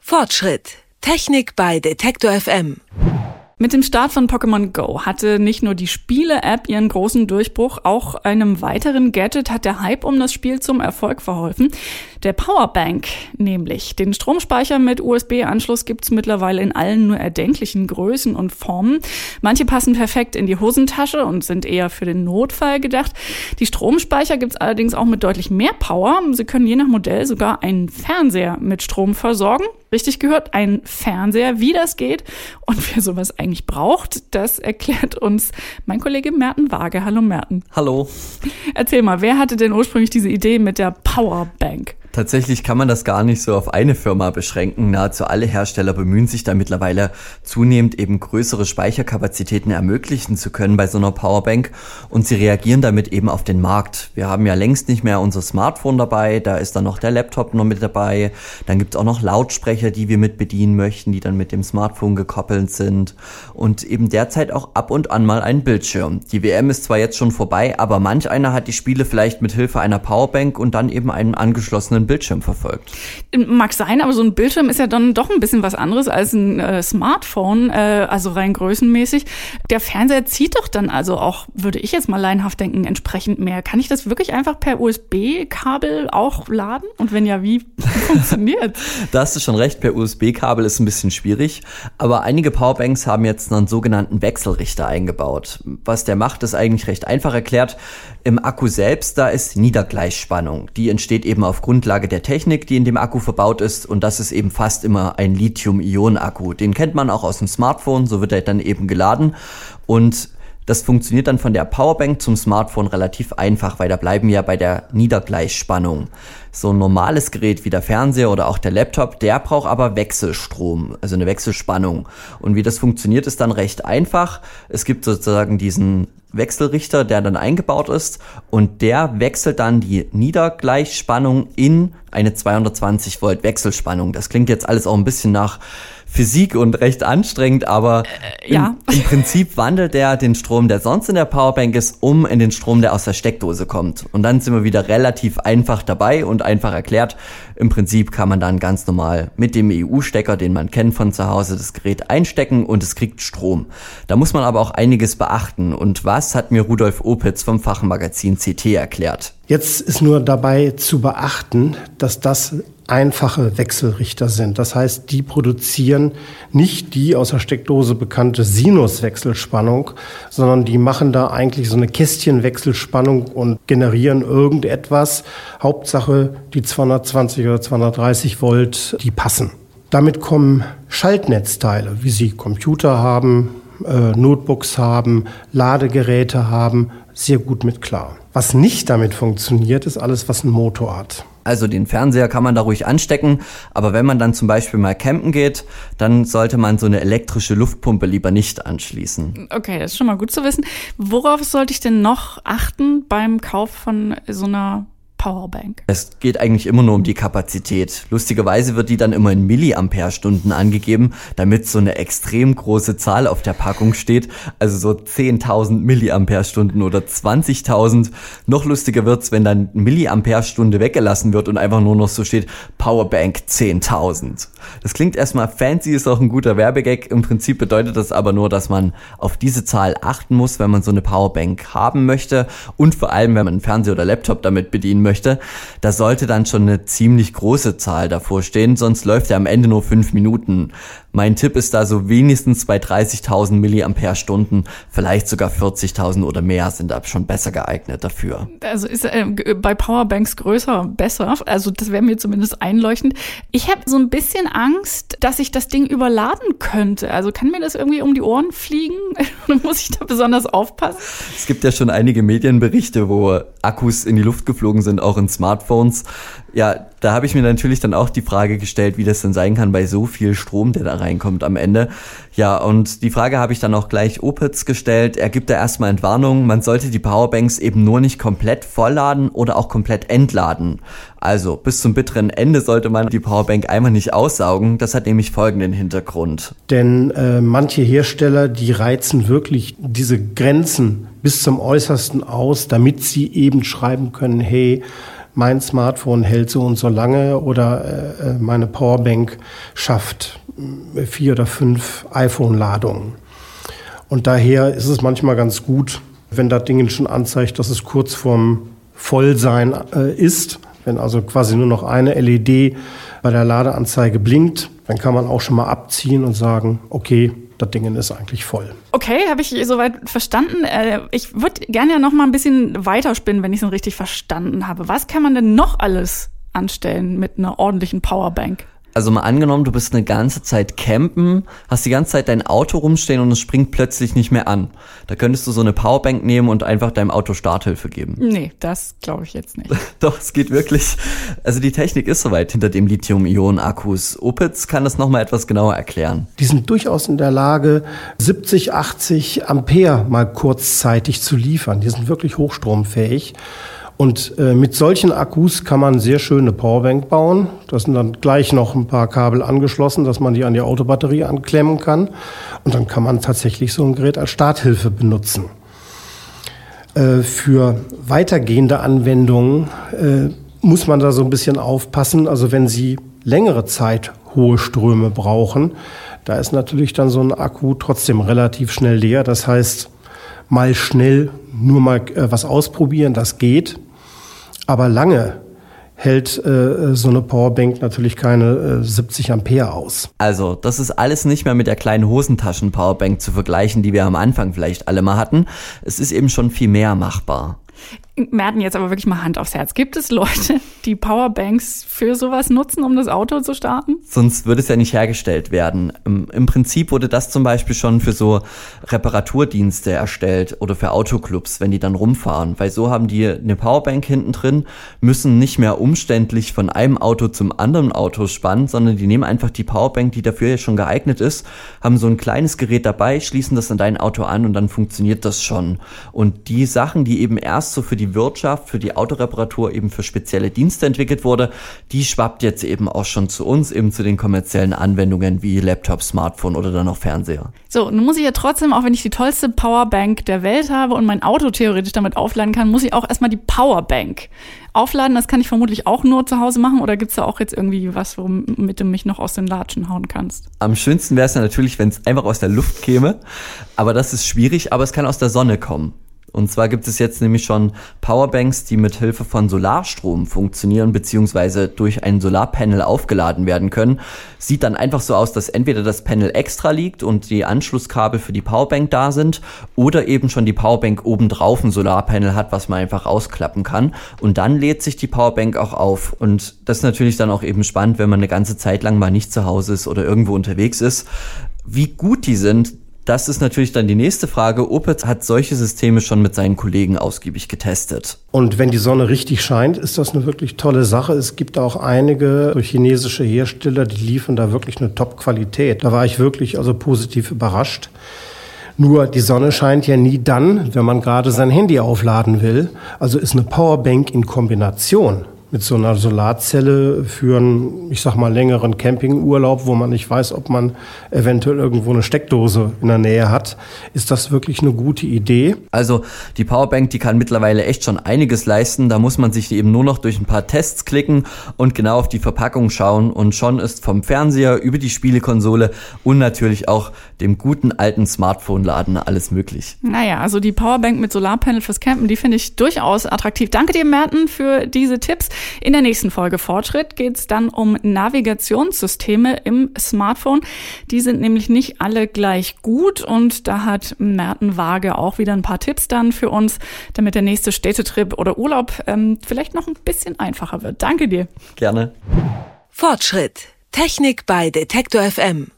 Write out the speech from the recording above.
Fortschritt. Technik bei Detektor FM. Mit dem Start von Pokémon Go hatte nicht nur die Spiele-App ihren großen Durchbruch, auch einem weiteren Gadget hat der Hype um das Spiel zum Erfolg verholfen. Der Powerbank nämlich. Den Stromspeicher mit USB-Anschluss gibt's mittlerweile in allen nur erdenklichen Größen und Formen. Manche passen perfekt in die Hosentasche und sind eher für den Notfall gedacht. Die Stromspeicher gibt's allerdings auch mit deutlich mehr Power. Sie können je nach Modell sogar einen Fernseher mit Strom versorgen. Richtig gehört, ein Fernseher, wie das geht und wer sowas eigentlich braucht, das erklärt uns mein Kollege Merten Waage. Hallo Merten. Hallo. Erzähl mal, wer hatte denn ursprünglich diese Idee mit der Powerbank? Tatsächlich kann man das gar nicht so auf eine Firma beschränken. Nahezu alle Hersteller bemühen sich da mittlerweile zunehmend eben größere Speicherkapazitäten ermöglichen zu können bei so einer Powerbank und sie reagieren damit eben auf den Markt. Wir haben ja längst nicht mehr unser Smartphone dabei, da ist dann noch der Laptop noch mit dabei, dann gibt es auch noch Lautsprecher, die wir mit bedienen möchten, die dann mit dem Smartphone gekoppelt sind und eben derzeit auch ab und an mal ein Bildschirm. Die WM ist zwar jetzt schon vorbei, aber manch einer hat die Spiele vielleicht mit Hilfe einer Powerbank und dann eben einem angeschlossenen einen Bildschirm verfolgt. Mag sein, aber so ein Bildschirm ist ja dann doch ein bisschen was anderes als ein äh, Smartphone, äh, also rein größenmäßig. Der Fernseher zieht doch dann also auch, würde ich jetzt mal laienhaft denken, entsprechend mehr. Kann ich das wirklich einfach per USB-Kabel auch laden? Und wenn ja, wie funktioniert? da hast du schon recht, per USB-Kabel ist ein bisschen schwierig, aber einige Powerbanks haben jetzt einen sogenannten Wechselrichter eingebaut. Was der macht, ist eigentlich recht einfach erklärt. Im Akku selbst, da ist Niedergleichspannung. Die entsteht eben auf Grundlage der Technik, die in dem Akku verbaut ist. Und das ist eben fast immer ein Lithium-Ionen-Akku. Den kennt man auch aus dem Smartphone, so wird er dann eben geladen. Und das funktioniert dann von der Powerbank zum Smartphone relativ einfach, weil da bleiben wir ja bei der Niedergleichspannung. So ein normales Gerät wie der Fernseher oder auch der Laptop, der braucht aber Wechselstrom, also eine Wechselspannung. Und wie das funktioniert, ist dann recht einfach. Es gibt sozusagen diesen Wechselrichter, der dann eingebaut ist und der wechselt dann die Niedergleichspannung in eine 220 Volt Wechselspannung. Das klingt jetzt alles auch ein bisschen nach Physik und recht anstrengend, aber äh, ja. im, im, Prinzip wandelt er den Strom, der sonst in der Powerbank ist, um in den Strom, der aus der Steckdose kommt. Und dann sind wir wieder relativ einfach dabei und einfach erklärt. Im Prinzip kann man dann ganz normal mit dem EU-Stecker, den man kennt von zu Hause, das Gerät einstecken und es kriegt Strom. Da muss man aber auch einiges beachten. Und was hat mir Rudolf Opitz vom Fachmagazin CT erklärt? Jetzt ist nur dabei zu beachten, dass das einfache Wechselrichter sind. Das heißt, die produzieren nicht die aus der Steckdose bekannte Sinuswechselspannung, sondern die machen da eigentlich so eine Kästchenwechselspannung und generieren irgendetwas. Hauptsache die 220 oder 230 Volt, die passen. Damit kommen Schaltnetzteile, wie sie Computer haben, äh, Notebooks haben, Ladegeräte haben, sehr gut mit klar. Was nicht damit funktioniert, ist alles, was einen Motor hat. Also den Fernseher kann man da ruhig anstecken, aber wenn man dann zum Beispiel mal campen geht, dann sollte man so eine elektrische Luftpumpe lieber nicht anschließen. Okay, das ist schon mal gut zu wissen. Worauf sollte ich denn noch achten beim Kauf von so einer Powerbank? Es geht eigentlich immer nur um die Kapazität. Lustigerweise wird die dann immer in Milliampere-Stunden angegeben, damit so eine extrem große Zahl auf der Packung steht. Also so 10.000 Milliampere-Stunden oder 20.000. Noch lustiger wird's, wenn dann Milliampere-Stunde weggelassen wird und einfach nur noch so steht Powerbank 10.000. Das klingt erstmal fancy, ist auch ein guter Werbegag. Im Prinzip bedeutet das aber nur, dass man auf diese Zahl achten muss, wenn man so eine Powerbank haben möchte und vor allem, wenn man einen Fernseher oder Laptop damit bedienen möchte möchte, da sollte dann schon eine ziemlich große Zahl davor stehen, sonst läuft er am Ende nur fünf Minuten. Mein Tipp ist da so wenigstens bei 30.000 Milliampere-Stunden, vielleicht sogar 40.000 oder mehr sind da schon besser geeignet dafür. Also ist äh, bei Powerbanks größer besser. Also das wäre mir zumindest einleuchtend. Ich habe so ein bisschen Angst, dass ich das Ding überladen könnte. Also kann mir das irgendwie um die Ohren fliegen? Muss ich da besonders aufpassen? Es gibt ja schon einige Medienberichte, wo Akkus in die Luft geflogen sind, auch in Smartphones. Ja, da habe ich mir natürlich dann auch die Frage gestellt, wie das denn sein kann bei so viel Strom, der da reinkommt am Ende. Ja, und die Frage habe ich dann auch gleich Opitz gestellt. Er gibt da erstmal Entwarnung, man sollte die Powerbanks eben nur nicht komplett vollladen oder auch komplett entladen. Also bis zum bitteren Ende sollte man die Powerbank einmal nicht aussaugen. Das hat nämlich folgenden Hintergrund. Denn äh, manche Hersteller, die reizen wirklich diese Grenzen bis zum Äußersten aus, damit sie eben schreiben können, hey, mein Smartphone hält so und so lange oder äh, meine Powerbank schafft äh, vier oder fünf iPhone-Ladungen. Und daher ist es manchmal ganz gut, wenn das Ding schon anzeigt, dass es kurz vorm Vollsein äh, ist. Wenn also quasi nur noch eine LED bei der Ladeanzeige blinkt, dann kann man auch schon mal abziehen und sagen, okay, das Ding ist eigentlich voll. Okay, habe ich soweit verstanden. Äh, ich würde gerne ja noch mal ein bisschen weiterspinnen, wenn ich es richtig verstanden habe. Was kann man denn noch alles anstellen mit einer ordentlichen Powerbank? Also mal angenommen, du bist eine ganze Zeit campen, hast die ganze Zeit dein Auto rumstehen und es springt plötzlich nicht mehr an. Da könntest du so eine Powerbank nehmen und einfach deinem Auto Starthilfe geben. Nee, das glaube ich jetzt nicht. Doch, es geht wirklich. Also die Technik ist soweit hinter dem Lithium-Ionen-Akkus. Opitz kann das nochmal etwas genauer erklären. Die sind durchaus in der Lage, 70, 80 Ampere mal kurzzeitig zu liefern. Die sind wirklich hochstromfähig. Und äh, mit solchen Akkus kann man sehr schöne Powerbank bauen. Da sind dann gleich noch ein paar Kabel angeschlossen, dass man die an die Autobatterie anklemmen kann. Und dann kann man tatsächlich so ein Gerät als Starthilfe benutzen. Äh, für weitergehende Anwendungen äh, muss man da so ein bisschen aufpassen. Also wenn Sie längere Zeit hohe Ströme brauchen, da ist natürlich dann so ein Akku trotzdem relativ schnell leer. Das heißt, mal schnell nur mal äh, was ausprobieren, das geht. Aber lange hält äh, so eine Powerbank natürlich keine äh, 70 Ampere aus. Also, das ist alles nicht mehr mit der kleinen Hosentaschen-Powerbank zu vergleichen, die wir am Anfang vielleicht alle mal hatten. Es ist eben schon viel mehr machbar. Merten jetzt aber wirklich mal Hand aufs Herz. Gibt es Leute, die Powerbanks für sowas nutzen, um das Auto zu starten? Sonst würde es ja nicht hergestellt werden. Im Prinzip wurde das zum Beispiel schon für so Reparaturdienste erstellt oder für Autoclubs, wenn die dann rumfahren. Weil so haben die eine Powerbank hinten drin, müssen nicht mehr umständlich von einem Auto zum anderen Auto spannen, sondern die nehmen einfach die Powerbank, die dafür ja schon geeignet ist, haben so ein kleines Gerät dabei, schließen das an dein Auto an und dann funktioniert das schon. Und die Sachen, die eben erst so für die Wirtschaft, für die Autoreparatur eben für spezielle Dienste entwickelt wurde, die schwappt jetzt eben auch schon zu uns, eben zu den kommerziellen Anwendungen wie Laptop, Smartphone oder dann auch Fernseher. So, nun muss ich ja trotzdem, auch wenn ich die tollste Powerbank der Welt habe und mein Auto theoretisch damit aufladen kann, muss ich auch erstmal die Powerbank aufladen. Das kann ich vermutlich auch nur zu Hause machen oder gibt es da auch jetzt irgendwie was, womit du mich noch aus den Latschen hauen kannst? Am schönsten wäre es ja natürlich, wenn es einfach aus der Luft käme, aber das ist schwierig, aber es kann aus der Sonne kommen. Und zwar gibt es jetzt nämlich schon Powerbanks, die mit Hilfe von Solarstrom funktionieren beziehungsweise durch ein Solarpanel aufgeladen werden können. Sieht dann einfach so aus, dass entweder das Panel extra liegt und die Anschlusskabel für die Powerbank da sind oder eben schon die Powerbank obendrauf ein Solarpanel hat, was man einfach ausklappen kann. Und dann lädt sich die Powerbank auch auf. Und das ist natürlich dann auch eben spannend, wenn man eine ganze Zeit lang mal nicht zu Hause ist oder irgendwo unterwegs ist. Wie gut die sind, das ist natürlich dann die nächste Frage. Opitz hat solche Systeme schon mit seinen Kollegen ausgiebig getestet. Und wenn die Sonne richtig scheint, ist das eine wirklich tolle Sache. Es gibt auch einige chinesische Hersteller, die liefern da wirklich eine Top-Qualität. Da war ich wirklich also positiv überrascht. Nur die Sonne scheint ja nie dann, wenn man gerade sein Handy aufladen will. Also ist eine Powerbank in Kombination mit so einer Solarzelle für einen, ich sag mal, längeren Campingurlaub, wo man nicht weiß, ob man eventuell irgendwo eine Steckdose in der Nähe hat, ist das wirklich eine gute Idee. Also die Powerbank, die kann mittlerweile echt schon einiges leisten. Da muss man sich eben nur noch durch ein paar Tests klicken und genau auf die Verpackung schauen und schon ist vom Fernseher über die Spielekonsole und natürlich auch dem guten alten Smartphone-Laden alles möglich. Naja, also die Powerbank mit Solarpanel fürs Campen, die finde ich durchaus attraktiv. Danke dir, Merten, für diese Tipps. In der nächsten Folge Fortschritt geht es dann um Navigationssysteme im Smartphone. Die sind nämlich nicht alle gleich gut und da hat Merten Waage auch wieder ein paar Tipps dann für uns, damit der nächste Städtetrip oder Urlaub ähm, vielleicht noch ein bisschen einfacher wird. Danke dir. Gerne. Fortschritt. Technik bei Detektor FM.